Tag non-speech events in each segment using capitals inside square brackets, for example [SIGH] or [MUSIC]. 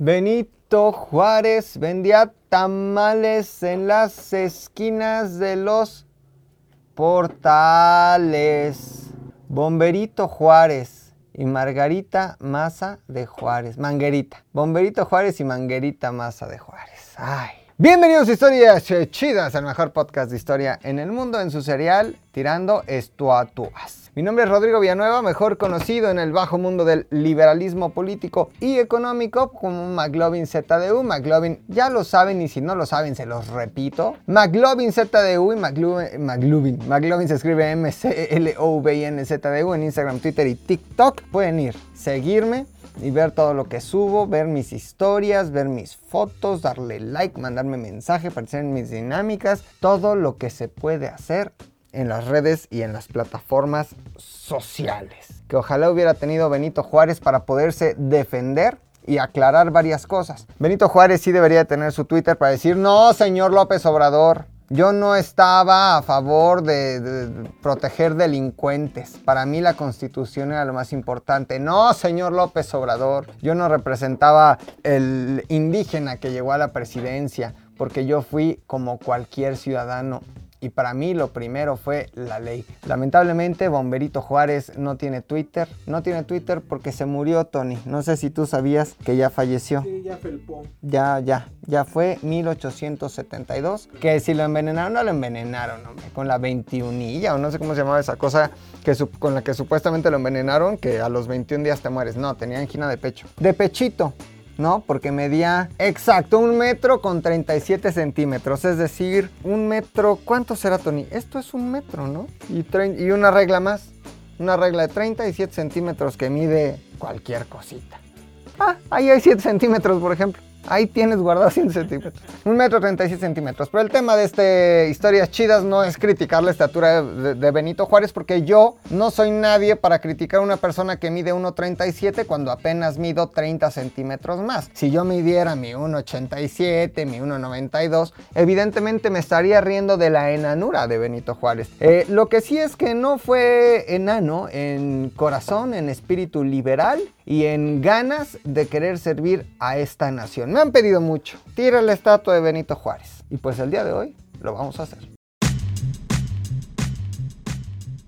Benito Juárez vendía tamales en las esquinas de los portales. Bomberito Juárez y Margarita Maza de Juárez. Manguerita. Bomberito Juárez y Manguerita Maza de Juárez. Ay. Bienvenidos a Historias Chidas, el mejor podcast de historia en el mundo en su serial Tirando Estuatuas. Mi nombre es Rodrigo Villanueva, mejor conocido en el bajo mundo del liberalismo político y económico como McLovin ZDU. McLovin ya lo saben y si no lo saben se los repito. McLovin ZDU y McLovin. McLovin se escribe M-C-L-O-V-I-N ZDU en Instagram, Twitter y TikTok. Pueden ir, seguirme y ver todo lo que subo, ver mis historias, ver mis fotos, darle like, mandarme mensaje, aparecer en mis dinámicas, todo lo que se puede hacer en las redes y en las plataformas sociales. Que ojalá hubiera tenido Benito Juárez para poderse defender y aclarar varias cosas. Benito Juárez sí debería tener su Twitter para decir, no, señor López Obrador, yo no estaba a favor de, proteger delincuentes. Para mí la constitución era lo más importante. No, señor López Obrador, yo no representaba el indígena que llegó a la presidencia, porque yo fui como cualquier ciudadano y para mí lo primero fue la ley. Lamentablemente Bomberito Juárez no tiene Twitter. No tiene Twitter porque se murió Tony. No sé si tú sabías que ya falleció. Sí, ya felpó. Ya, ya. Ya fue 1872. Que si lo envenenaron, no lo envenenaron, hombre. Con la 21 o no sé cómo se llamaba esa cosa que con la que supuestamente lo envenenaron, que a los 21 días te mueres. No, tenía angina de pecho. De pechito. ¿No? Porque medía exacto un metro con 37 centímetros, es decir, un metro, ¿cuánto será Tony? Esto es un metro, ¿no? Y, y una regla más, una regla de 37 centímetros que mide cualquier cosita. Ah, ahí hay 7 centímetros, por ejemplo. Ahí tienes guardado [LAUGHS] 100 centímetros. Un metro 37 centímetros. Pero el tema de este Historias Chidas no es criticar la estatura de, Benito Juárez, porque yo no soy nadie para criticar a una persona que mide 1,37 cuando apenas mido 30 centímetros más. Si yo midiera mi 1,87, mi 1,92, evidentemente me estaría riendo de la enanura de Benito Juárez. Eh, lo que sí es que no fue enano en corazón, en espíritu liberal y en ganas de querer servir a esta nación. Me han pedido mucho, tira la estatua de Benito Juárez. Y pues el día de hoy lo vamos a hacer.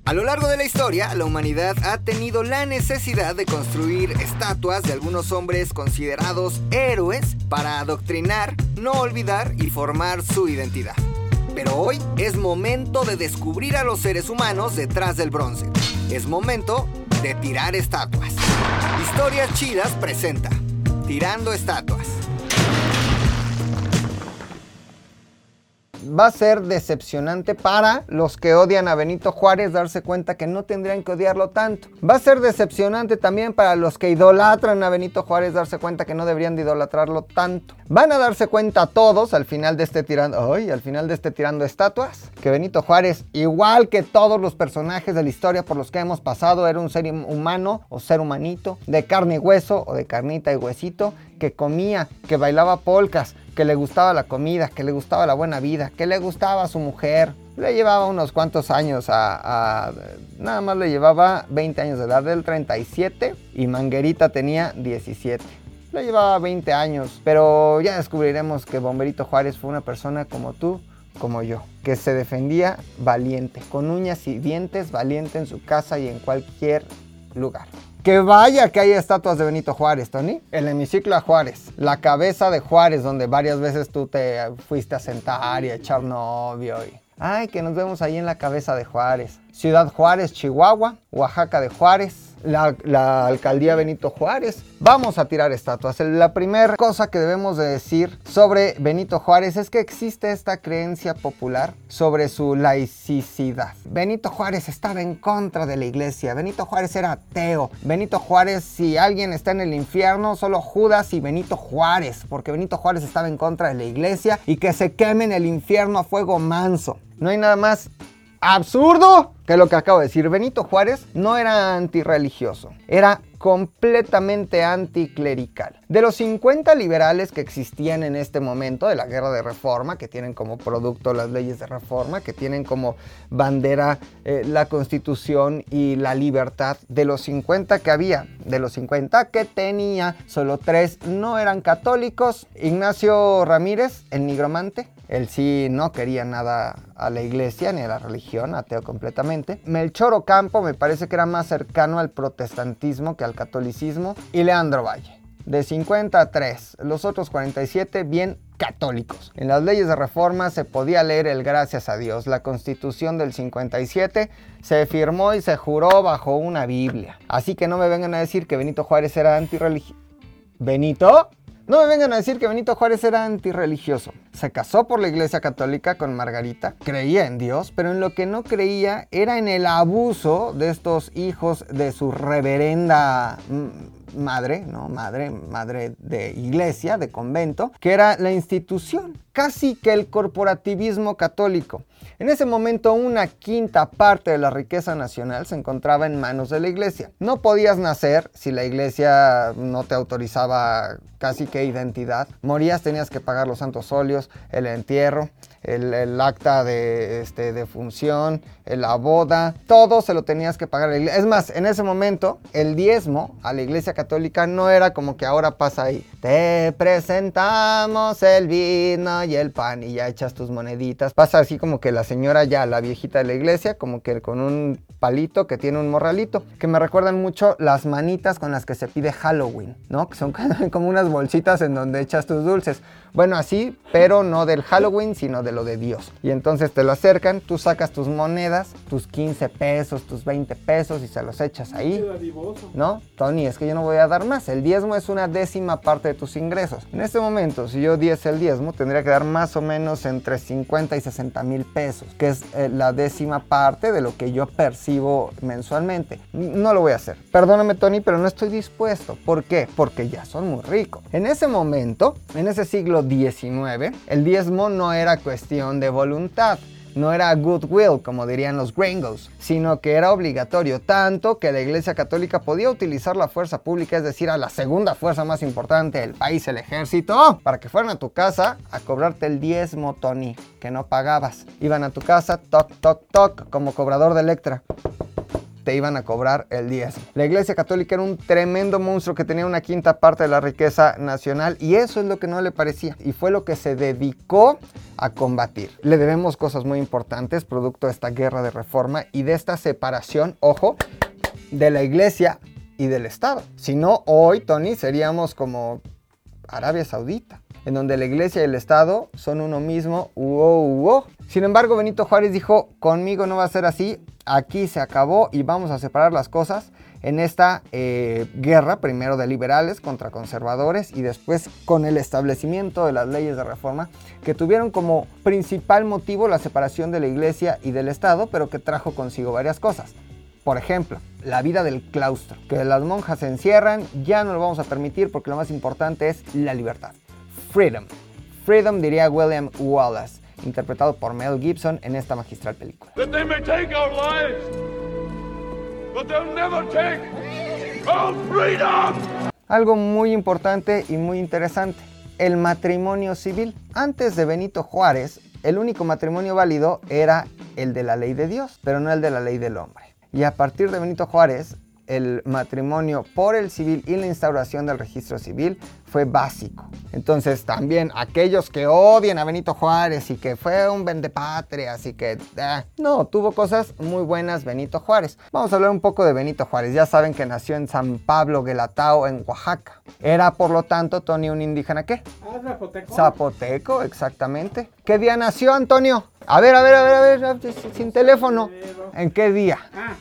A lo largo de la historia, la humanidad ha tenido la necesidad de construir estatuas de algunos hombres considerados héroes para adoctrinar, no olvidar y formar su identidad. Pero hoy es momento de descubrir a los seres humanos detrás del bronce. Es momento de tirar estatuas. Historias Chidas presenta Tirando Estatuas. Va a ser decepcionante para los que odian a Benito Juárez darse cuenta que no tendrían que odiarlo tanto. Va a ser decepcionante también para los que idolatran a Benito Juárez darse cuenta que no deberían de idolatrarlo tanto. Van a darse cuenta todos al final de este tirando, ay, al final de este tirando estatuas, que Benito Juárez, igual que todos los personajes de la historia por los que hemos pasado, era un ser humano o ser humanito, de carne y hueso o de carnita y huesito, que comía, que bailaba polcas, que le gustaba la comida, que le gustaba la buena vida, que le gustaba a su mujer. Le llevaba unos cuantos años a, Nada más le llevaba 20 años de edad, del 37 y Manguerita tenía 17. Le llevaba 20 años, pero ya descubriremos que Bomberito Juárez fue una persona como tú, como yo, que se defendía valiente, con uñas y dientes, valiente en su casa y en cualquier lugar. Que vaya que hay estatuas de Benito Juárez, Tony. El hemiciclo a Juárez. La cabeza de Juárez, donde varias veces tú te fuiste a sentar y a echar novio. Y... Ay, que nos vemos ahí en la cabeza de Juárez. Ciudad Juárez, Chihuahua. Oaxaca de Juárez la, alcaldía Benito Juárez. Vamos a tirar estatuas. La primera cosa que debemos de decir sobre Benito Juárez es que existe esta creencia popular sobre su laicidad. Benito Juárez estaba en contra de la iglesia. Benito Juárez era ateo. Benito Juárez, si alguien está en el infierno, solo Judas y Benito Juárez, porque Benito Juárez estaba en contra de la iglesia y que se queme en el infierno a fuego manso. No hay nada más absurdo que lo que acabo de decir. Benito Juárez no era antirreligioso, era completamente anticlerical. De los 50 liberales que existían en este momento de la guerra de reforma, que tienen como producto las leyes de reforma, que tienen como bandera eh, la constitución y la libertad, de los 50 que había, de los 50 que tenía, solo tres no eran católicos. Ignacio Ramírez, el nigromante, él sí no quería nada a la iglesia ni a la religión, ateo completamente. Melchor Ocampo me parece que era más cercano al protestantismo que al catolicismo. Y Leandro Valle, de 50 a 3, los otros 47 bien católicos. En las leyes de reforma se podía leer el gracias a Dios. La constitución del 57 se firmó y se juró bajo una Biblia. Así que no me vengan a decir que Benito Juárez era antirreligioso. ¿Benito? No me vengan a decir que Benito Juárez era antirreligioso. Se casó por la Iglesia Católica con Margarita, creía en Dios, pero en lo que no creía era en el abuso de estos hijos de su reverenda mm, madre, ¿no? Madre, madre de iglesia, de convento, que era la institución, casi que el corporativismo católico. En ese momento una quinta parte de la riqueza nacional se encontraba en manos de la iglesia. No podías nacer si la iglesia no te autorizaba casi que identidad. Morías, tenías que pagar los santos óleos, el entierro, el, acta de, este, de función, la boda, todo se lo tenías que pagar. Es más, en ese momento el diezmo a la iglesia católica no era como que ahora pasa ahí. Te presentamos el vino y el pan y ya echas tus moneditas. Pasa así como que las señora ya, la viejita de la iglesia, como que con un palito que tiene un morralito, que me recuerdan mucho las manitas con las que se pide Halloween, ¿no? Que son [LAUGHS] como unas bolsitas en donde echas tus dulces. Bueno, así, pero no del Halloween, sino de lo de Dios. Y entonces te lo acercan, tú sacas tus monedas, tus 15 pesos, tus 20 pesos y se los echas ahí. ¿No? Tony, es que yo no voy a dar más. El diezmo es una décima parte de tus ingresos. En este momento, si yo diese el diezmo, tendría que dar más o menos entre 50 y 60 mil pesos, que es eh, la décima parte de lo que yo percibo mensualmente. No lo voy a hacer. Perdóname, Tony, pero no estoy dispuesto. ¿Por qué? Porque ya son muy ricos. En ese momento, en ese siglo 19, el diezmo no era cuestión de voluntad, no era goodwill, como dirían los gringos, sino que era obligatorio, tanto que la Iglesia Católica podía utilizar la fuerza pública, es decir, a la segunda fuerza más importante del país, el ejército, para que fueran a tu casa a cobrarte el diezmo, Tony, que no pagabas. Iban a tu casa, toc, toc, toc, como cobrador de Electra te iban a cobrar el 10. La Iglesia Católica era un tremendo monstruo que tenía una quinta parte de la riqueza nacional y eso es lo que no le parecía y fue lo que se dedicó a combatir. Le debemos cosas muy importantes producto de esta guerra de reforma y de esta separación, ojo, de la Iglesia y del Estado. Si no, hoy, Tony, seríamos como Arabia Saudita en donde la iglesia y el Estado son uno mismo. Sin embargo, Benito Juárez dijo, conmigo no va a ser así, aquí se acabó y vamos a separar las cosas en esta eh, guerra, primero de liberales contra conservadores y después con el establecimiento de las leyes de reforma, que tuvieron como principal motivo la separación de la iglesia y del Estado, pero que trajo consigo varias cosas. Por ejemplo, la vida del claustro, que las monjas se encierran, ya no lo vamos a permitir porque lo más importante es la libertad. Freedom. Freedom diría William Wallace, interpretado por Mel Gibson en esta magistral película. Algo muy importante y muy interesante, el matrimonio civil. Antes de Benito Juárez, el único matrimonio válido era el de la ley de Dios, pero no el de la ley del hombre. Y a partir de Benito Juárez, el matrimonio por el civil y la instauración del registro civil fue básico. Entonces también aquellos que odian a Benito Juárez y que fue un vendepatria, así que eh, no, tuvo cosas muy buenas Benito Juárez. Vamos a hablar un poco de Benito Juárez. Ya saben que nació en San Pablo Guelatao, en Oaxaca. Era por lo tanto Tony un indígena qué? Ah, zapoteco. Zapoteco, exactamente. ¿Qué día nació Antonio? A ver, a ver, a ver, a ver, sin teléfono. ¿En qué día? Ah.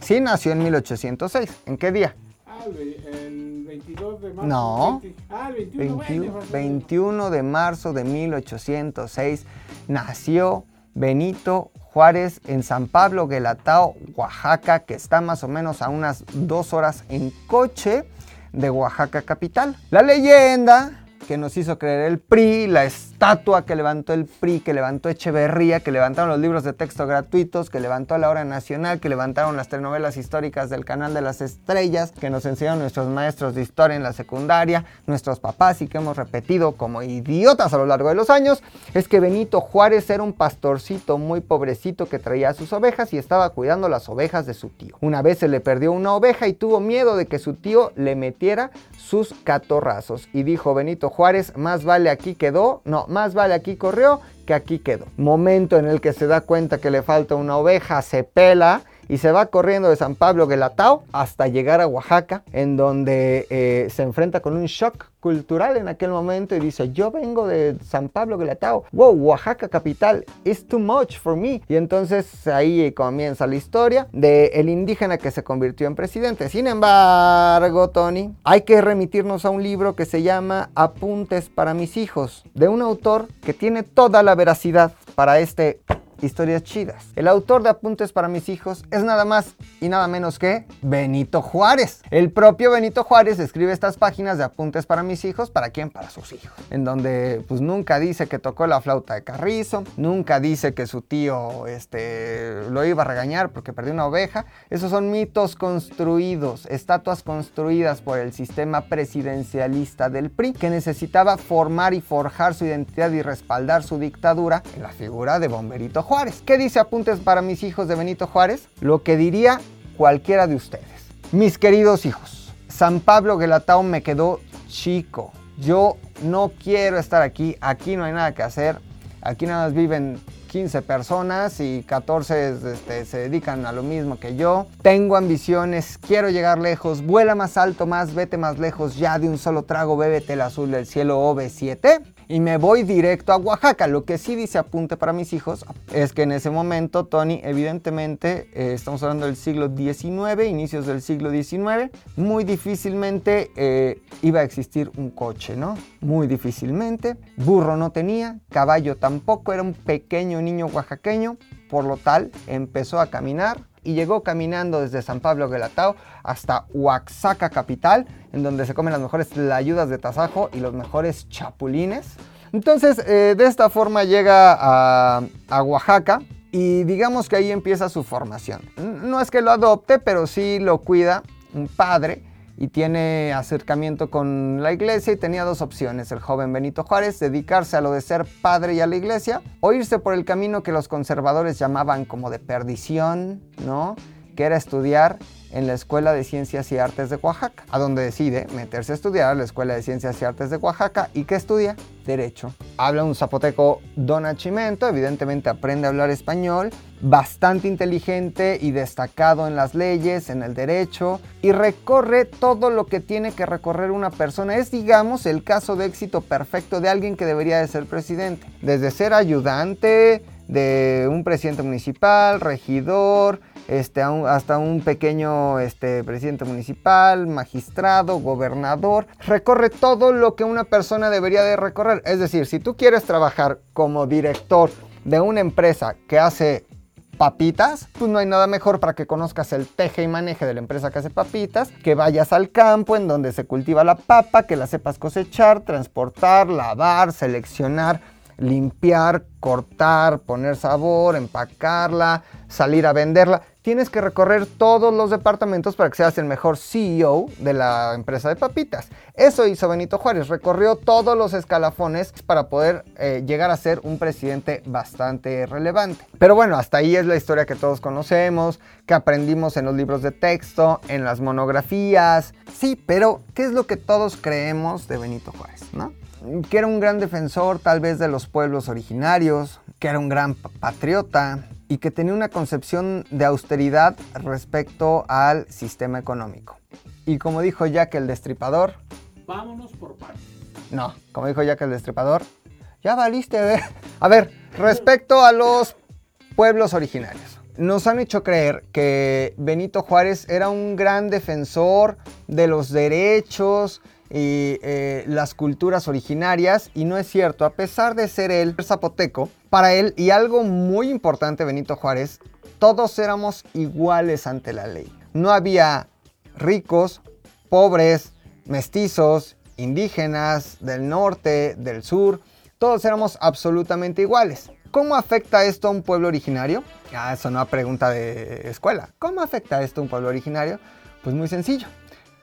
Sí, nació en 1806. ¿En qué día? Ah, el 22 de marzo. No. ah, el 21, 21, de marzo de 1806 nació Benito Juárez en San Pablo, Guelatao, Oaxaca, que está más o menos a unas dos horas en coche de Oaxaca capital. La leyenda que nos hizo creer el PRI, la, estatua que levantó el PRI, que levantó Echeverría, que levantaron los libros de texto gratuitos, que levantó la hora nacional, que levantaron las telenovelas históricas del canal de las estrellas, que nos enseñaron nuestros maestros de historia en la secundaria, nuestros papás y que hemos repetido como idiotas a lo largo de los años, es que Benito Juárez era un pastorcito muy pobrecito que traía sus ovejas y estaba cuidando las ovejas de su tío. Una vez se le perdió una oveja y tuvo miedo de que su tío le metiera sus catorrazos y dijo Benito Juárez, más vale aquí quedó, no, más vale aquí corrió que aquí quedó. Momento en el que se da cuenta que le falta una oveja, se pela y se va corriendo de San Pablo Guelatao hasta llegar a Oaxaca, en donde eh, se enfrenta con un shock cultural en aquel momento y dice, yo vengo de San Pablo Guelatao, wow, Oaxaca capital, it's too much for me. Y entonces ahí comienza la historia de el indígena que se convirtió en presidente. Sin embargo, Tony, hay que remitirnos a un libro que se llama Apuntes para mis hijos, de un autor que tiene toda la veracidad para este historias chidas. El autor de Apuntes para mis hijos es nada más y nada menos que Benito Juárez. El propio Benito Juárez escribe estas páginas de Apuntes para mis hijos, ¿para quién? Para sus hijos. En donde pues nunca dice que tocó la flauta de Carrizo, nunca dice que su tío este, lo iba a regañar porque perdió una oveja. Esos son mitos construidos, estatuas construidas por el sistema presidencialista del PRI que necesitaba formar y forjar su identidad y respaldar su dictadura en la figura de Bomberito Juárez. ¿Qué dice Apuntes para mis hijos de Benito Juárez? Lo que diría cualquiera de ustedes. Mis queridos hijos, San Pablo Guelatao me quedó chico. Yo no quiero estar aquí, aquí no hay nada que hacer. Aquí nada más viven 15 personas y 14 este, se dedican a lo mismo que yo. Tengo ambiciones, quiero llegar lejos, vuela más alto, más, vete más lejos, ya de un solo trago, bébete el azul del cielo OV7 y me voy directo a Oaxaca. Lo que sí dice apunte para mis hijos es que en ese momento Tony, evidentemente, eh, estamos hablando del siglo XIX, inicios del siglo XIX, muy difícilmente eh, iba a existir un coche, ¿no? Muy difícilmente. Burro no tenía, caballo tampoco, era un pequeño niño oaxaqueño, por lo tal empezó a caminar y llegó caminando desde San Pablo Guelatao hasta Oaxaca capital, en donde se comen las mejores ayudas de tasajo y los mejores chapulines. Entonces, eh, de esta forma llega a, a Oaxaca, y digamos que ahí empieza su formación. No es que lo adopte, pero sí lo cuida un padre y tiene acercamiento con la iglesia y tenía dos opciones, el joven Benito Juárez, dedicarse a lo de ser padre y a la iglesia, o irse por el camino que los conservadores llamaban como de perdición, ¿no? Que era estudiar en la Escuela de Ciencias y Artes de Oaxaca, a donde decide meterse a estudiar a la Escuela de Ciencias y Artes de Oaxaca y que estudia Derecho. Habla un zapoteco donachimento, evidentemente aprende a hablar español, bastante inteligente y destacado en las leyes, en el derecho, y recorre todo lo que tiene que recorrer una persona. Es, digamos, el caso de éxito perfecto de alguien que debería de ser presidente. Desde ser ayudante de un presidente municipal, regidor, este, hasta un pequeño este, presidente municipal, magistrado, gobernador. Recorre todo lo que una persona debería de recorrer. Es decir, si tú quieres trabajar como director de una empresa que hace papitas, pues no hay nada mejor para que conozcas el teje y maneje de la empresa que hace papitas, que vayas al campo en donde se cultiva la papa, que la sepas cosechar, transportar, lavar, seleccionar, limpiar, cortar, poner sabor, empacarla, salir a venderla tienes que recorrer todos los departamentos para que seas el mejor CEO de la empresa de papitas. Eso hizo Benito Juárez, recorrió todos los escalafones para poder eh, llegar a ser un presidente bastante relevante. Pero bueno, hasta ahí es la historia que todos conocemos, que aprendimos en los libros de texto, en las monografías. Sí, pero ¿qué es lo que todos creemos de Benito Juárez? ¿no? Que era un gran defensor tal vez de los pueblos originarios, que era un gran patriota, y que tenía una concepción de austeridad respecto al sistema económico. Y como dijo Jack el Destripador, vámonos por partes. No, como dijo Jack el Destripador, ya valiste. ver. A ver, respecto a los pueblos originarios. Nos han hecho creer que Benito Juárez era un gran defensor de los derechos, y eh, las culturas originarias y no es cierto, a pesar de ser él zapoteco, para él y algo muy importante Benito Juárez, todos éramos iguales ante la ley. No había ricos, pobres, mestizos, indígenas del norte, del sur, todos éramos absolutamente iguales. ¿Cómo afecta esto a un pueblo originario? Ah, eso no es pregunta de escuela. ¿Cómo afecta esto a un pueblo originario? Pues muy sencillo.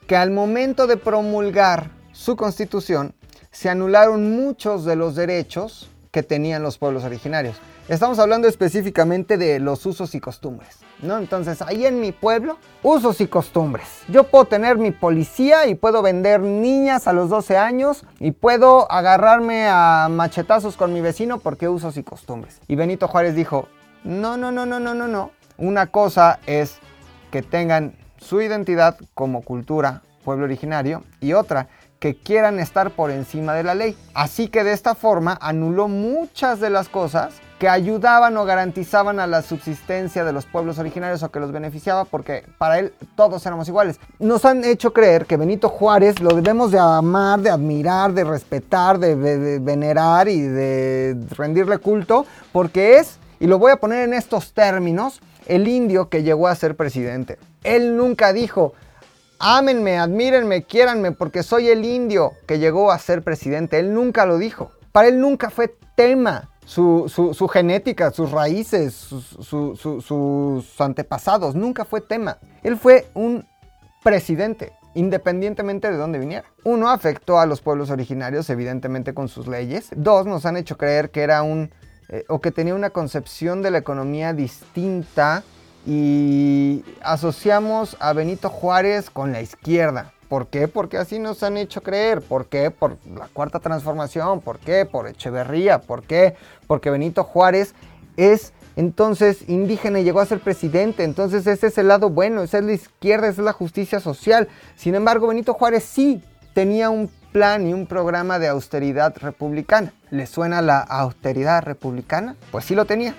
Que al momento de promulgar su constitución, se anularon muchos de los derechos que tenían los pueblos originarios. Estamos hablando específicamente de los usos y costumbres, ¿no? Entonces, ahí en mi pueblo, usos y costumbres. Yo puedo tener mi policía y puedo vender niñas a los 12 años y puedo agarrarme a machetazos con mi vecino porque usos y costumbres. Y Benito Juárez dijo, no, no, no, no, no, no, no. Una cosa es que tengan su identidad como cultura, pueblo originario, y otra que quieran estar por encima de la ley. Así que de esta forma anuló muchas de las cosas que ayudaban o garantizaban a la subsistencia de los pueblos originarios o que los beneficiaba porque para él todos éramos iguales. Nos han hecho creer que Benito Juárez lo debemos de amar, de admirar, de respetar, de, de venerar y de rendirle culto porque es, y lo voy a poner en estos términos, el indio que llegó a ser presidente. Él nunca dijo, ámenme, admírenme, quiéranme, porque soy el indio que llegó a ser presidente. Él nunca lo dijo. Para él nunca fue tema su, genética, sus raíces, sus antepasados. Nunca fue tema. Él fue un presidente independientemente de dónde viniera. Uno, afectó a los pueblos originarios, evidentemente con sus leyes. Dos, nos han hecho creer que era un, eh, o que tenía una concepción de la economía distinta y asociamos a Benito Juárez con la izquierda. ¿Por qué? Porque así nos han hecho creer. ¿Por qué? Por la cuarta transformación. ¿Por qué? Por Echeverría. ¿Por qué? Porque Benito Juárez es entonces indígena y llegó a ser presidente. Entonces ese es el lado bueno, esa es la izquierda, esa es la justicia social. Sin embargo, Benito Juárez sí tenía un plan y un programa de austeridad republicana. ¿Le suena la austeridad republicana? Pues sí lo tenía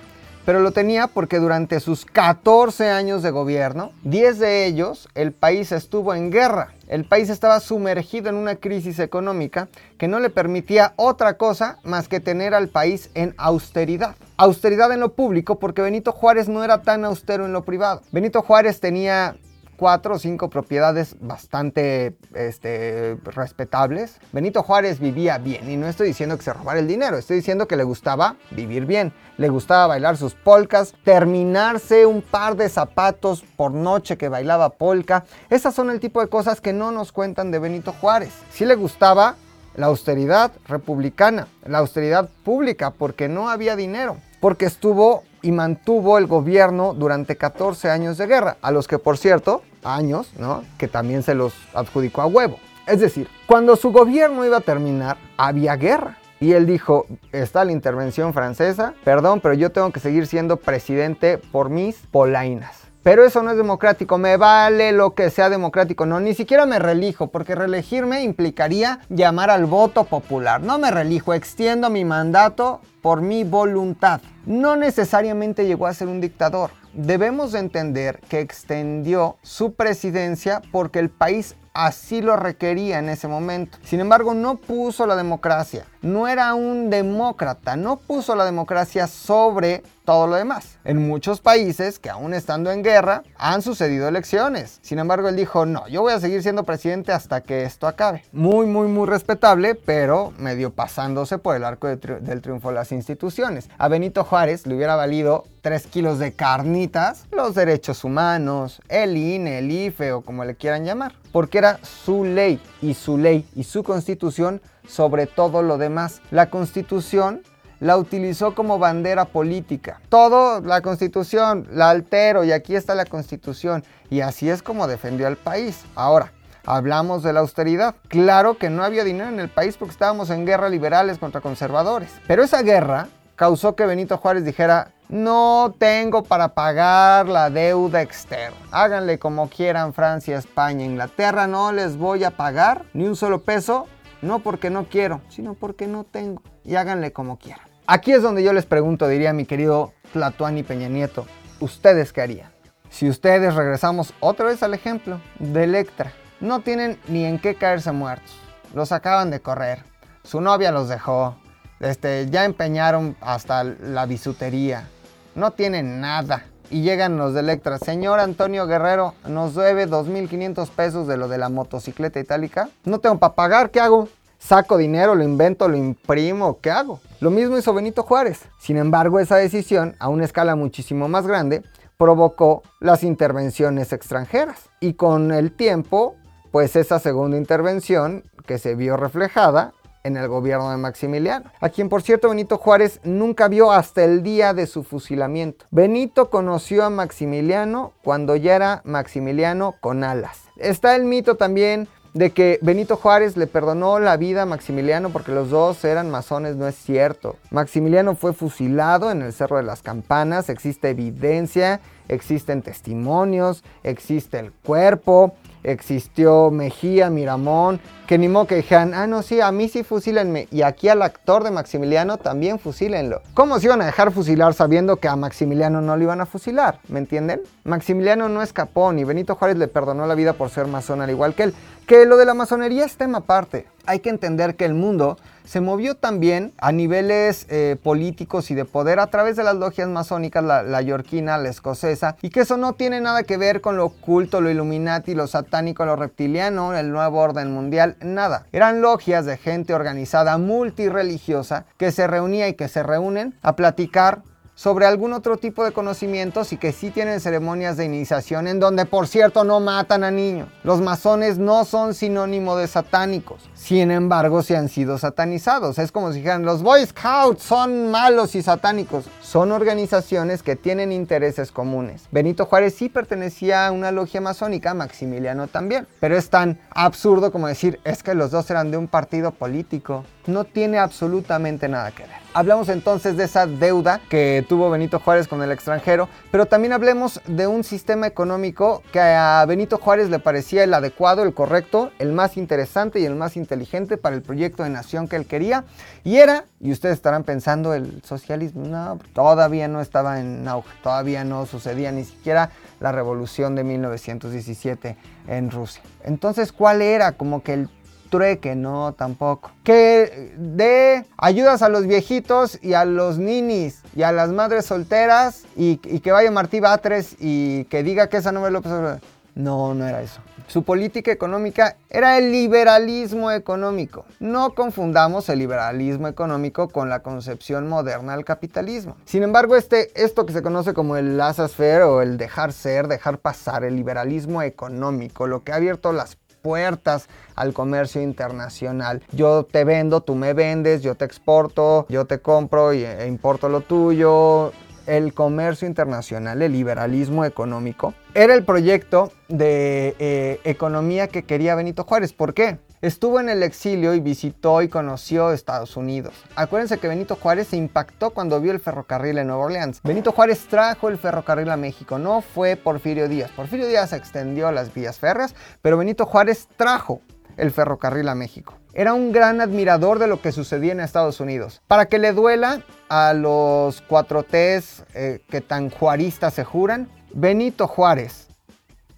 pero lo tenía porque durante sus 14 años de gobierno, 10 de ellos, el país estuvo en guerra. El país estaba sumergido en una crisis económica que no le permitía otra cosa más que tener al país en austeridad. Austeridad en lo público porque Benito Juárez no era tan austero en lo privado. Benito Juárez tenía cuatro o cinco propiedades bastante este, respetables. Benito Juárez vivía bien y no estoy diciendo que se robara el dinero, estoy diciendo que le gustaba vivir bien, le gustaba bailar sus polcas, terminarse un par de zapatos por noche que bailaba polka. Esas son el tipo de cosas que no nos cuentan de Benito Juárez. Sí le gustaba la austeridad republicana, la austeridad pública, porque no había dinero, porque estuvo y mantuvo el gobierno durante 14 años de guerra, a los que por cierto, años, ¿no? Que también se los adjudicó a huevo. Es decir, cuando su gobierno iba a terminar, había guerra. Y él dijo, está la intervención francesa, perdón, pero yo tengo que seguir siendo presidente por mis polainas. Pero eso no es democrático, me vale lo que sea democrático, no, ni siquiera me relijo, porque reelegirme implicaría llamar al voto popular. No me relijo, extiendo mi mandato por mi voluntad. No necesariamente llegó a ser un dictador. Debemos entender que extendió su presidencia porque el país así lo requería en ese momento. Sin embargo, no puso la democracia. No era un demócrata, no puso la democracia sobre todo lo demás. En muchos países que aún estando en guerra han sucedido elecciones. Sin embargo, él dijo, no, yo voy a seguir siendo presidente hasta que esto acabe. Muy, muy, muy respetable, pero medio pasándose por el arco del triunfo de las instituciones. A Benito Juárez le hubiera valido 3 kilos de carnitas, los derechos humanos, el INE, el IFE o como le quieran llamar. Porque era su ley y su ley y su constitución sobre todo lo demás. La constitución la utilizó como bandera política. Todo la constitución, la altero y aquí está la constitución. Y así es como defendió al país. Ahora, hablamos de la austeridad. Claro que no había dinero en el país porque estábamos en guerra liberales contra conservadores. Pero esa guerra causó que Benito Juárez dijera, no tengo para pagar la deuda externa. Háganle como quieran Francia, España, Inglaterra, no les voy a pagar ni un solo peso, no porque no quiero, sino porque no tengo. Y háganle como quieran. Aquí es donde yo les pregunto, diría mi querido Tlatuani Peña Nieto, ¿ustedes qué harían? Si ustedes regresamos otra vez al ejemplo de Electra, no tienen ni en qué caerse muertos, los acaban de correr, su novia los dejó, este, ya empeñaron hasta la bisutería, no tienen nada. Y llegan los de Electra, señor Antonio Guerrero, nos debe 2.500 pesos de lo de la motocicleta itálica. No tengo para pagar, ¿qué hago? Saco dinero, lo invento, lo imprimo, ¿qué hago? Lo mismo hizo Benito Juárez. Sin embargo, esa decisión, a una escala muchísimo más grande, provocó las intervenciones extranjeras. Y con el tiempo, pues esa segunda intervención que se vio reflejada en el gobierno de Maximiliano, a quien por cierto Benito Juárez nunca vio hasta el día de su fusilamiento. Benito conoció a Maximiliano cuando ya era Maximiliano con alas. Está el mito también de que Benito Juárez le perdonó la vida a Maximiliano porque los dos eran masones, no es cierto. Maximiliano fue fusilado en el Cerro de las Campanas, existe evidencia, existen testimonios, existe el cuerpo, existió Mejía, Miramón, que ni modo que dijeran, ah, no, sí, a mí sí fusílenme. Y aquí al actor de Maximiliano también fusílenlo. ¿Cómo se iban a dejar fusilar sabiendo que a Maximiliano no lo iban a fusilar? ¿Me entienden? Maximiliano no escapó, ni Benito Juárez le perdonó la vida por ser masón al igual que él. Que lo de la masonería es tema aparte. Hay que entender que el mundo se movió también a niveles eh, políticos y de poder a través de las logias masónicas, la, la yorquina, la escocesa, y que eso no tiene nada que ver con lo oculto, lo illuminati, lo satánico, lo reptiliano, el nuevo orden mundial, nada. Eran logias de gente organizada multireligiosa que se reunía y que se reúnen a platicar sobre algún otro tipo de conocimientos y que sí tienen ceremonias de iniciación en donde por cierto no matan a niños. Los masones no son sinónimo de satánicos, sin embargo se han sido satanizados. Es como si dijeran los Boy Scouts son malos y satánicos. Son organizaciones que tienen intereses comunes. Benito Juárez sí pertenecía a una logia masónica, Maximiliano también, pero es tan absurdo como decir es que los dos eran de un partido político. No tiene absolutamente nada que ver. Hablamos entonces de esa deuda que tuvo Benito Juárez con el extranjero, pero también hablemos de un sistema económico que a Benito Juárez le parecía el adecuado, el correcto, el más interesante y el más inteligente para el proyecto de nación que él quería. Y era, y ustedes estarán pensando, el socialismo. No, todavía no estaba en auge, todavía no sucedía ni siquiera la revolución de 1917 en Rusia. Entonces, ¿cuál era como que el trueque, no, tampoco. Que de ayudas a los viejitos y a los ninis y a las madres solteras y, que vaya Martí Batres y que diga que esa no es López Obrador. No, no era eso. Su política económica era el liberalismo económico. No confundamos el liberalismo económico con la concepción moderna del capitalismo. Sin embargo, este, esto que se conoce como el laissez-faire o el dejar ser, dejar pasar, el liberalismo económico, lo que ha abierto las puertas al comercio internacional. Yo te vendo, tú me vendes, yo te exporto, yo te compro e importo lo tuyo. El comercio internacional, el liberalismo económico, era el proyecto de eh, economía que quería Benito Juárez. ¿Por qué? Estuvo en el exilio y visitó y conoció Estados Unidos. Acuérdense que Benito Juárez se impactó cuando vio el ferrocarril en Nueva Orleans. Benito Juárez trajo el ferrocarril a México, no fue Porfirio Díaz. Porfirio Díaz extendió las vías férreas, pero Benito Juárez trajo el ferrocarril a México. Era un gran admirador de lo que sucedía en Estados Unidos. Para que le duela a los cuatro T's eh, que tan juaristas se juran, Benito Juárez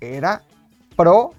era pro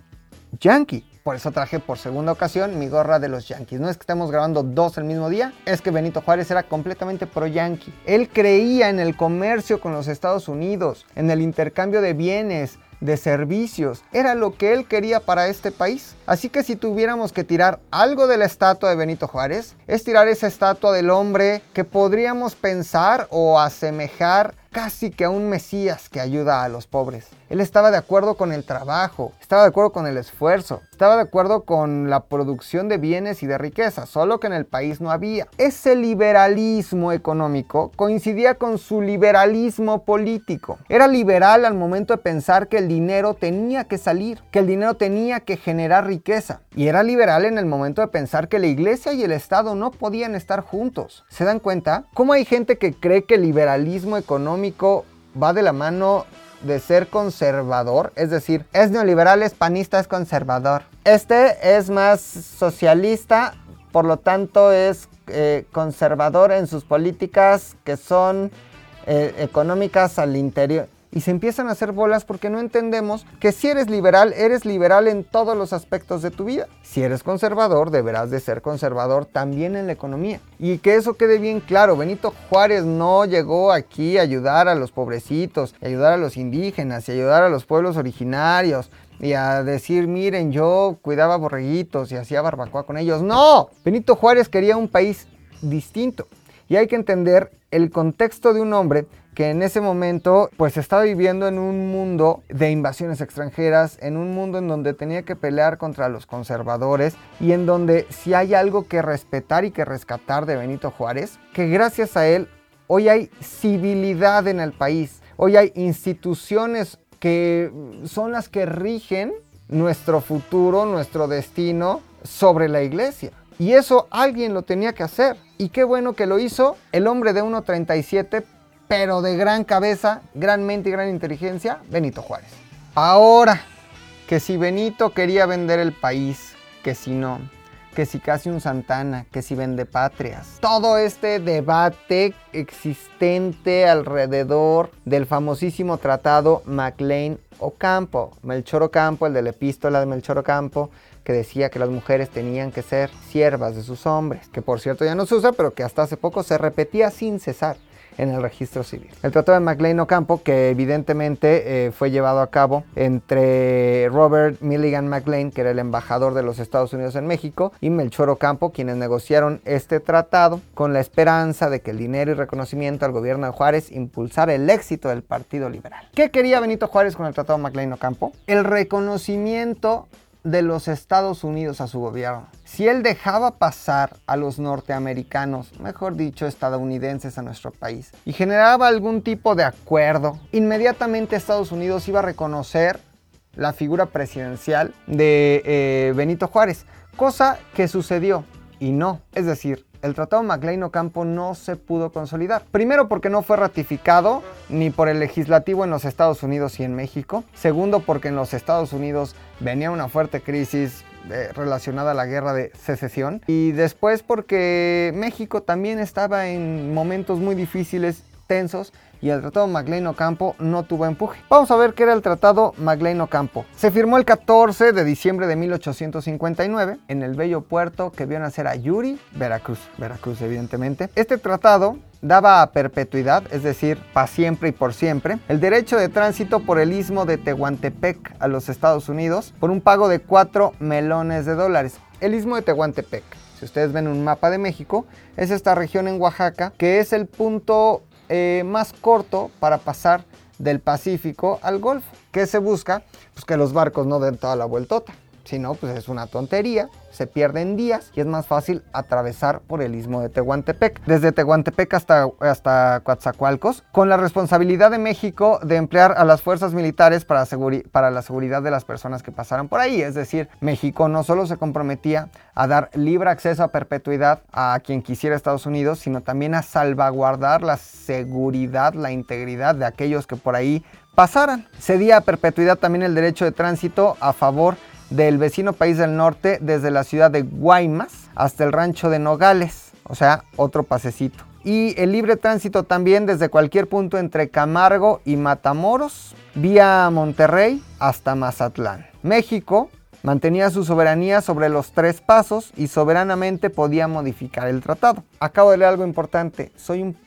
yankee. Por eso traje por segunda ocasión mi gorra de los Yankees. No es que estemos grabando dos el mismo día, es que Benito Juárez era completamente pro yankee. Él creía en el comercio con los Estados Unidos, en el intercambio de bienes, de servicios. Era lo que él quería para este país. Así que si tuviéramos que tirar algo de la estatua de Benito Juárez, es tirar esa estatua del hombre que podríamos pensar o asemejar casi que a un Mesías que ayuda a los pobres. Él estaba de acuerdo con el trabajo, estaba de acuerdo con el esfuerzo, estaba de acuerdo con la producción de bienes y de riqueza, solo que en el país no había. Ese liberalismo económico coincidía con su liberalismo político. Era liberal al momento de pensar que el dinero tenía que salir, que el dinero tenía que generar riqueza. Y era liberal en el momento de pensar que la iglesia y el Estado no podían estar juntos. ¿Se dan cuenta? ¿Cómo hay gente que cree que el liberalismo económico va de la mano de ser conservador, es decir, es neoliberal, es panista, es conservador. Este es más socialista, por lo tanto es eh, conservador en sus políticas que son eh, económicas al interior y se empiezan a hacer bolas porque no entendemos que si eres liberal, eres liberal en todos los aspectos de tu vida. Si eres conservador, deberás de ser conservador también en la economía. Y que eso quede bien claro, Benito Juárez no llegó aquí a ayudar a los pobrecitos, a ayudar a los indígenas y ayudar a los pueblos originarios y a decir, miren, yo cuidaba borreguitos y hacía barbacoa con ellos. No, Benito Juárez quería un país distinto. Y hay que entender el contexto de un hombre que en ese momento pues estaba viviendo en un mundo de invasiones extranjeras, en un mundo en donde tenía que pelear contra los conservadores y en donde si hay algo que respetar y que rescatar de Benito Juárez, que gracias a él hoy hay civilidad en el país, hoy hay instituciones que son las que rigen nuestro futuro, nuestro destino sobre la iglesia. Y eso alguien lo tenía que hacer. Y qué bueno que lo hizo el hombre de 1.37 pero de gran cabeza, gran mente y gran inteligencia, Benito Juárez. Ahora, que si Benito quería vender el país, que si no, que si casi un Santana, que si vende patrias. Todo este debate existente alrededor del famosísimo tratado MacLean Ocampo, Melchor Ocampo, el de la epístola de Melchor Ocampo, que decía que las mujeres tenían que ser siervas de sus hombres, que por cierto ya no se usa, pero que hasta hace poco se repetía sin cesar en el registro civil. El Tratado de McLean Ocampo, que evidentemente eh, fue llevado a cabo entre Robert Milligan McLean, que era el embajador de los Estados Unidos en México, y Melchor Ocampo, quienes negociaron este tratado con la esperanza de que el dinero y reconocimiento al gobierno de Juárez impulsara el éxito del Partido Liberal. ¿Qué quería Benito Juárez con el Tratado de McLean Ocampo? El reconocimiento de los Estados Unidos a su gobierno. Si él dejaba pasar a los norteamericanos, mejor dicho, estadounidenses a nuestro país, y generaba algún tipo de acuerdo, inmediatamente Estados Unidos iba a reconocer la figura presidencial de eh, Benito Juárez, cosa que sucedió y no. Es decir, el Tratado McLean Ocampo no se pudo consolidar. Primero porque no fue ratificado ni por el legislativo en los Estados Unidos y en México. Segundo porque en los Estados Unidos venía una fuerte crisis eh, relacionada a la guerra de secesión. Y después porque México también estaba en momentos muy difíciles, tensos, y el Tratado Magleino Ocampo no tuvo empuje. Vamos a ver qué era el Tratado Magleino Ocampo. Se firmó el 14 de diciembre de 1859 en el bello puerto que vio nacer a Yuri, Veracruz, Veracruz evidentemente. Este tratado daba a perpetuidad, es decir, para siempre y por siempre, el derecho de tránsito por el istmo de Tehuantepec a los Estados Unidos por un pago de 4 melones de dólares. El istmo de Tehuantepec, si ustedes ven un mapa de México, es esta región en Oaxaca que es el punto eh, más corto para pasar del Pacífico al Golfo. ¿Qué se busca? Pues que los barcos no den toda la vueltota. Si no, pues es una tontería se pierden días y es más fácil atravesar por el istmo de Tehuantepec, desde Tehuantepec hasta, hasta Coatzacoalcos, con la responsabilidad de México de emplear a las fuerzas militares para, para la seguridad de las personas que pasaran por ahí. Es decir, México no solo se comprometía a dar libre acceso a perpetuidad a quien quisiera Estados Unidos, sino también a salvaguardar la seguridad, la integridad de aquellos que por ahí pasaran. Cedía a perpetuidad también el derecho de tránsito a favor del vecino país del norte desde la ciudad de Guaymas hasta el rancho de Nogales, o sea, otro pasecito. Y el libre tránsito también desde cualquier punto entre Camargo y Matamoros, vía Monterrey hasta Mazatlán. México mantenía su soberanía sobre los tres pasos y soberanamente podía modificar el tratado. Acabo de leer algo importante, soy un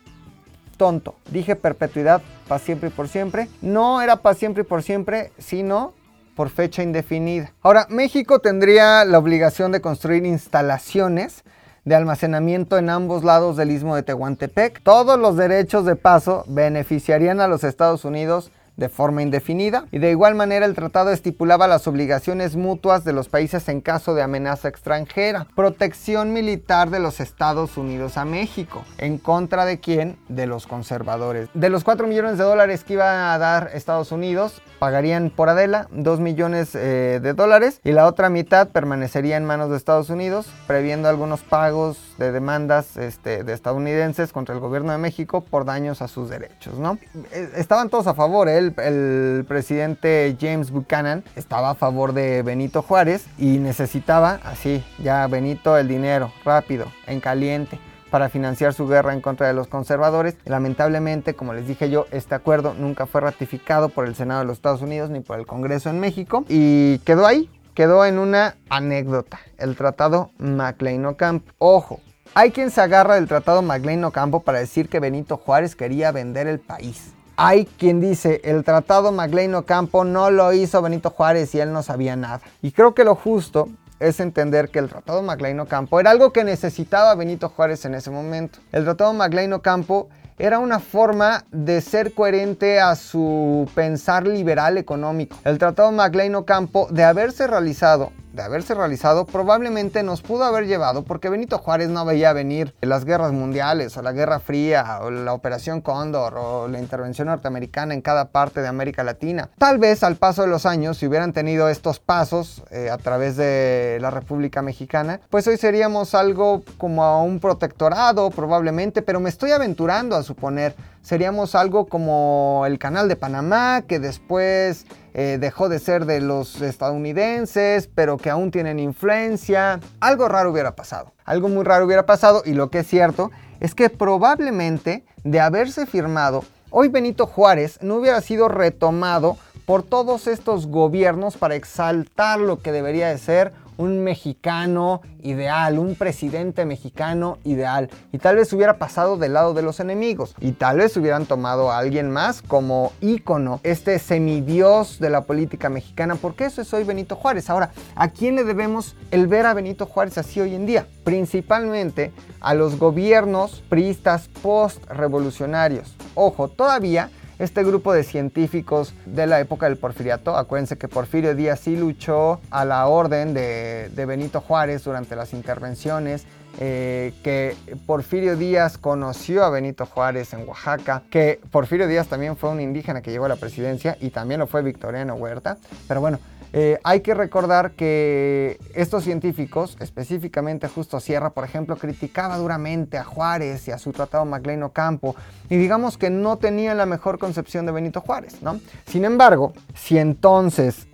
tonto. Dije perpetuidad para siempre y por siempre. No era para siempre y por siempre, sino por fecha indefinida. Ahora, México tendría la obligación de construir instalaciones de almacenamiento en ambos lados del istmo de Tehuantepec. Todos los derechos de paso beneficiarían a los Estados Unidos de forma indefinida y de igual manera el tratado estipulaba las obligaciones mutuas de los países en caso de amenaza extranjera, protección militar de los Estados Unidos a México, en contra de quién? De los conservadores. De los 4 millones de dólares que iba a dar Estados Unidos, pagarían por Adela 2 millones eh, de dólares y la otra mitad permanecería en manos de Estados Unidos, previendo algunos pagos de demandas este, de estadounidenses contra el gobierno de México por daños a sus derechos. ¿no? Eh, estaban todos a favor, ¿eh? el, presidente James Buchanan estaba a favor de Benito Juárez y necesitaba así, ya Benito el dinero, rápido, en caliente para financiar su guerra en contra de los conservadores. Lamentablemente, como les dije yo, este acuerdo nunca fue ratificado por el Senado de los Estados Unidos ni por el Congreso en México y quedó ahí, quedó en una anécdota, el Tratado MacLean-Ocampo. Ojo, hay quien se agarra del Tratado MacLean-Ocampo para decir que Benito Juárez quería vender el país. hay quien dice, el tratado Magleino Campo no lo hizo Benito Juárez y él no sabía nada. Y creo que lo justo es entender que el Tratado Magleino Campo era algo que necesitaba Benito Juárez en ese momento. El Tratado Magleino Campo era una forma de ser coherente a su pensar liberal económico. El Tratado Magleino Campo, de haberse realizado de haberse realizado probablemente nos pudo haber llevado porque Benito Juárez no veía venir las guerras mundiales o la Guerra Fría o la Operación Cóndor o la intervención norteamericana en cada parte de América Latina. Tal vez al paso de los años, si hubieran tenido estos pasos eh, a través de la República Mexicana, pues hoy seríamos algo como un protectorado probablemente, pero me estoy aventurando a suponer seríamos algo como el canal de Panamá, que después eh, dejó de ser de los estadounidenses, pero que aún tienen influencia. Algo raro hubiera pasado. Algo muy raro hubiera pasado y lo que es cierto es que probablemente de haberse firmado, hoy Benito Juárez no hubiera sido retomado por todos estos gobiernos para exaltar lo que debería de ser un mexicano ideal, un presidente mexicano ideal. Y tal vez hubiera pasado del lado de los enemigos. Y tal vez hubieran tomado a alguien más como ícono, este semidios de la política mexicana, porque eso es hoy Benito Juárez. Ahora, ¿a quién le debemos el ver a Benito Juárez así hoy en día? Principalmente a los gobiernos priistas post-revolucionarios. Ojo, todavía este grupo de científicos de la época del porfiriato. Acuérdense que Porfirio Díaz sí luchó a la orden de, Benito Juárez durante las intervenciones. Eh, que Porfirio Díaz conoció a Benito Juárez en Oaxaca, que Porfirio Díaz también fue un indígena que llegó a la presidencia y también lo fue Victoriano Huerta. Pero bueno, eh, hay que recordar que estos científicos, específicamente Justo Sierra, por ejemplo, criticaba duramente a Juárez y a su tratado Macleino Campo, y digamos que no tenían la mejor concepción de Benito Juárez, ¿no? Sin embargo, si entonces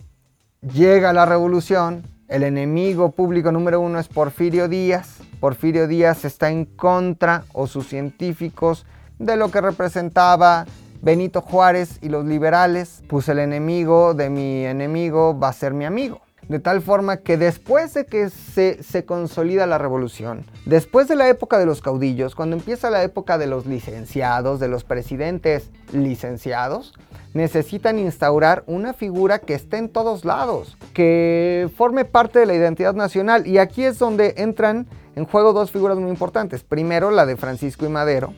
llega la revolución, el enemigo público número uno es Porfirio Díaz, Porfirio Díaz está en contra, o sus científicos, de lo que representaba Benito Juárez y los liberales, pues el enemigo de mi enemigo va a ser mi amigo. De tal forma que después de que se, se, consolida la revolución, después de la época de los caudillos, cuando empieza la época de los licenciados, de los presidentes licenciados, necesitan instaurar una figura que esté en todos lados, que forme parte de la identidad nacional. Y aquí es donde entran en juego dos figuras muy importantes. Primero la de Francisco y Madero,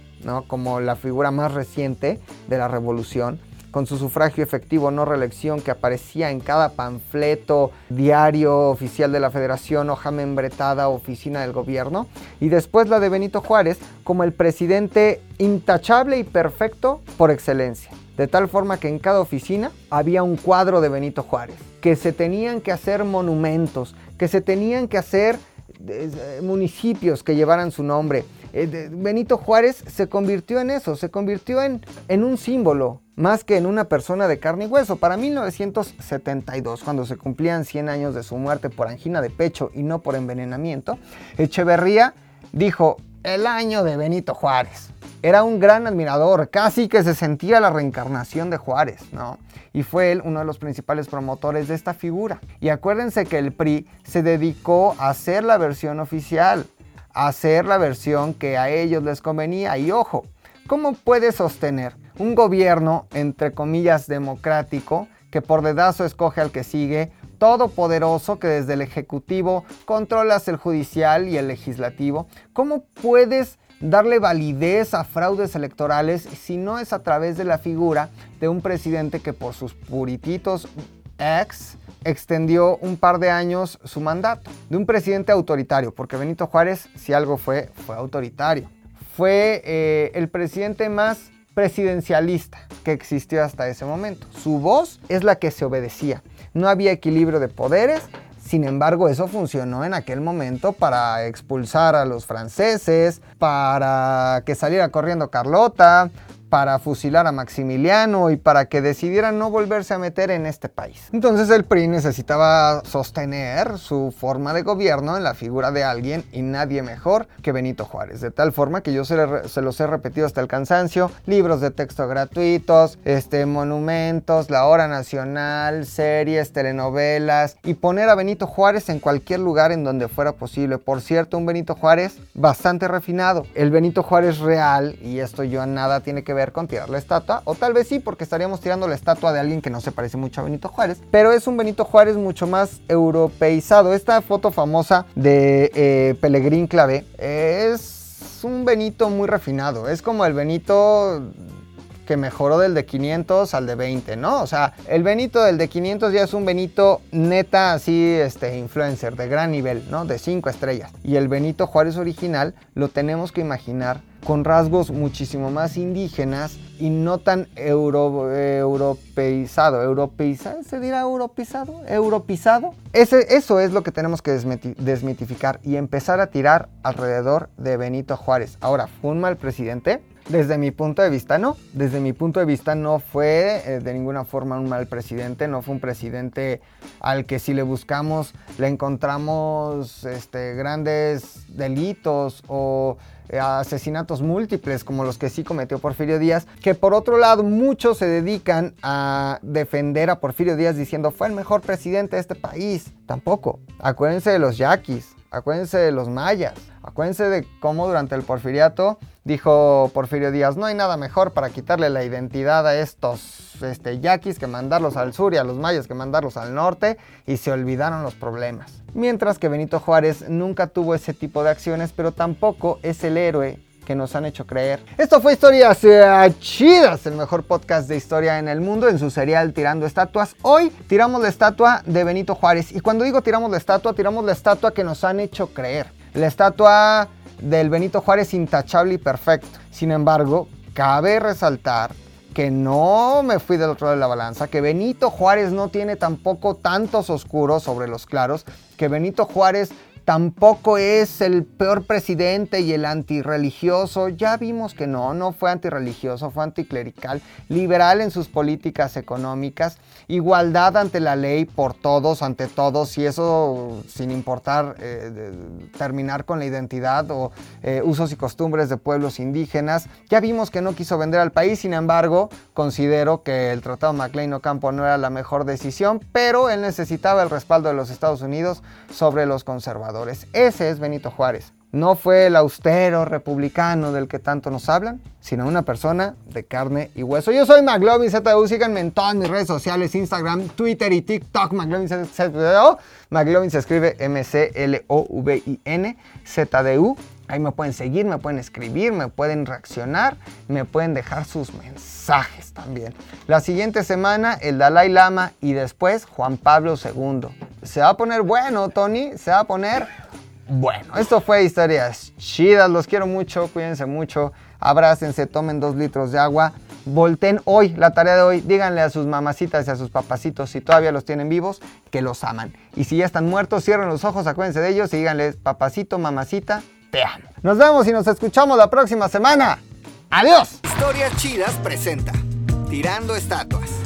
como la figura más reciente de la revolución, con su sufragio efectivo, no reelección, que aparecía en cada panfleto diario oficial de la federación, hoja membretada, oficina del gobierno, y después la de Benito Juárez como el presidente intachable y perfecto por excelencia. De tal forma que en cada oficina había un cuadro de Benito Juárez, que se tenían que hacer monumentos, que se tenían que hacer eh, municipios que llevaran su nombre, eh, Benito Juárez se convirtió en eso, se convirtió en, en un símbolo, más que en una persona de carne y hueso. Para 1972, cuando se cumplían 100 años de su muerte por angina de pecho y no por envenenamiento, Echeverría dijo, el año de Benito Juárez. Era un gran admirador, casi que se sentía la reencarnación de Juárez, ¿no? Y fue él uno de los principales promotores de esta figura. Y acuérdense que el PRI se dedicó a hacer la versión oficial hacer la versión que a ellos les convenía. Y ojo, ¿cómo puede sostener un gobierno, entre comillas, democrático, que por dedazo escoge al que sigue, todopoderoso que desde el Ejecutivo controlas el judicial y el legislativo? ¿Cómo puedes darle validez a fraudes electorales si no es a través de la figura de un presidente que por sus purititos ex extendió un par de años su mandato de un presidente autoritario, porque Benito Juárez, si algo fue, fue autoritario. Fue eh, el presidente más presidencialista que existió hasta ese momento. Su voz es la que se obedecía. No había equilibrio de poderes, sin embargo, eso funcionó en aquel momento para expulsar a los franceses, para que saliera corriendo Carlota, para fusilar a Maximiliano y para que decidieran no volverse a meter en este país. Entonces el PRI necesitaba sostener su forma de gobierno en la figura de alguien y nadie mejor que Benito Juárez. De tal forma que yo se, los he repetido hasta el cansancio, libros de texto gratuitos, este, monumentos, la hora nacional, series, telenovelas y poner a Benito Juárez en cualquier lugar en donde fuera posible. Por cierto, un Benito Juárez bastante refinado. El Benito Juárez real, y esto yo nada tiene que ver con tirar la estatua, o tal vez sí, porque estaríamos tirando la estatua de alguien que no se parece mucho a Benito Juárez, pero es un Benito Juárez mucho más europeizado. Esta foto famosa de eh, Pelegrín Clavé es un Benito muy refinado, es como el Benito que mejoró del de 500 al de 20, ¿no? O sea, el Benito del de 500 ya es un Benito neta así, este, influencer, de gran nivel, ¿no? De 5 estrellas. Y el Benito Juárez original lo tenemos que imaginar con rasgos muchísimo más indígenas y no tan euro, europeizado. ¿Europeizado? ¿Se dirá europeizado? ¿Europizado? Ese, eso es lo que tenemos que desmitificar y empezar a tirar alrededor de Benito Juárez. Ahora, ¿fue un mal presidente? Desde mi punto de vista, no. Desde mi punto de vista no fue eh, de ninguna forma un mal presidente, no fue un presidente al que si le buscamos le encontramos este, grandes delitos o asesinatos múltiples como los que sí cometió Porfirio Díaz, que por otro lado muchos se dedican a defender a Porfirio Díaz diciendo fue el mejor presidente de este país. Tampoco. Acuérdense de los yaquis, acuérdense de los mayas, acuérdense de cómo durante el porfiriato Dijo Porfirio Díaz, no hay nada mejor para quitarle la identidad a estos este, yaquis que mandarlos al sur y a los mayas que mandarlos al norte y se olvidaron los problemas. Mientras que Benito Juárez nunca tuvo ese tipo de acciones, pero tampoco es el héroe que nos han hecho creer. Esto fue Historias eh, Chidas, el mejor podcast de historia en el mundo en su serial Tirando Estatuas. Hoy tiramos la estatua de Benito Juárez y cuando digo tiramos la estatua, tiramos la estatua que nos han hecho creer. La estatua del Benito Juárez intachable y perfecto. Sin embargo, cabe resaltar que no me fui del otro lado de la balanza, que Benito Juárez no tiene tampoco tantos oscuros sobre los claros, que Benito Juárez tampoco es el peor presidente y el antirreligioso. Ya vimos que no, no fue antirreligioso, fue anticlerical, liberal en sus políticas económicas, igualdad ante la ley por todos, ante todos, y eso sin importar eh, terminar con la identidad o eh, usos y costumbres de pueblos indígenas. Ya vimos que no quiso vender al país, sin embargo, considero que el Tratado MacLean Ocampo no era la mejor decisión, pero él necesitaba el respaldo de los Estados Unidos sobre los conservadores. Ese es Benito Juárez. No fue el austero republicano del que tanto nos hablan, sino una persona de carne y hueso. Yo soy McLovin ZDU, síganme en todas mis redes sociales, Instagram, Twitter y TikTok, McLovin ZDU. McLovin se escribe M-C-L-O-V-I-N ZDU. Ahí me pueden seguir, me pueden escribir, me pueden reaccionar, me pueden dejar sus mensajes también. La siguiente semana el Dalai Lama y después Juan Pablo II. Se va a poner bueno, Tony, se va a poner bueno. Esto fue Historias Chidas, los quiero mucho, cuídense mucho, abrácense, tomen dos litros de agua. Volten hoy, la tarea de hoy, díganle a sus mamacitas y a sus papacitos, si todavía los tienen vivos, que los aman. Y si ya están muertos, cierren los ojos, acuérdense de ellos y díganles, papacito, mamacita, te amo. Nos vemos y nos escuchamos la próxima semana. ¡Adiós! Historias Chidas presenta Tirando Estatuas.